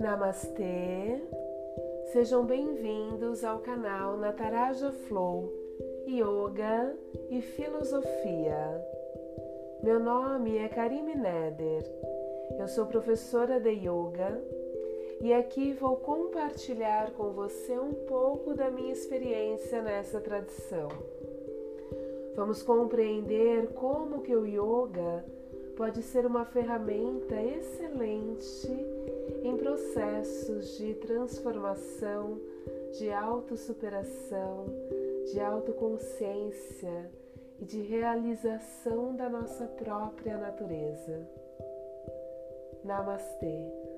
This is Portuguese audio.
Namastê! Sejam bem-vindos ao canal Nataraja Flow Yoga e Filosofia. Meu nome é Karime Neder. Eu sou professora de Yoga e aqui vou compartilhar com você um pouco da minha experiência nessa tradição. Vamos compreender como que o yoga pode ser uma ferramenta excelente processos de transformação, de autossuperação, de autoconsciência e de realização da nossa própria natureza. Namastê.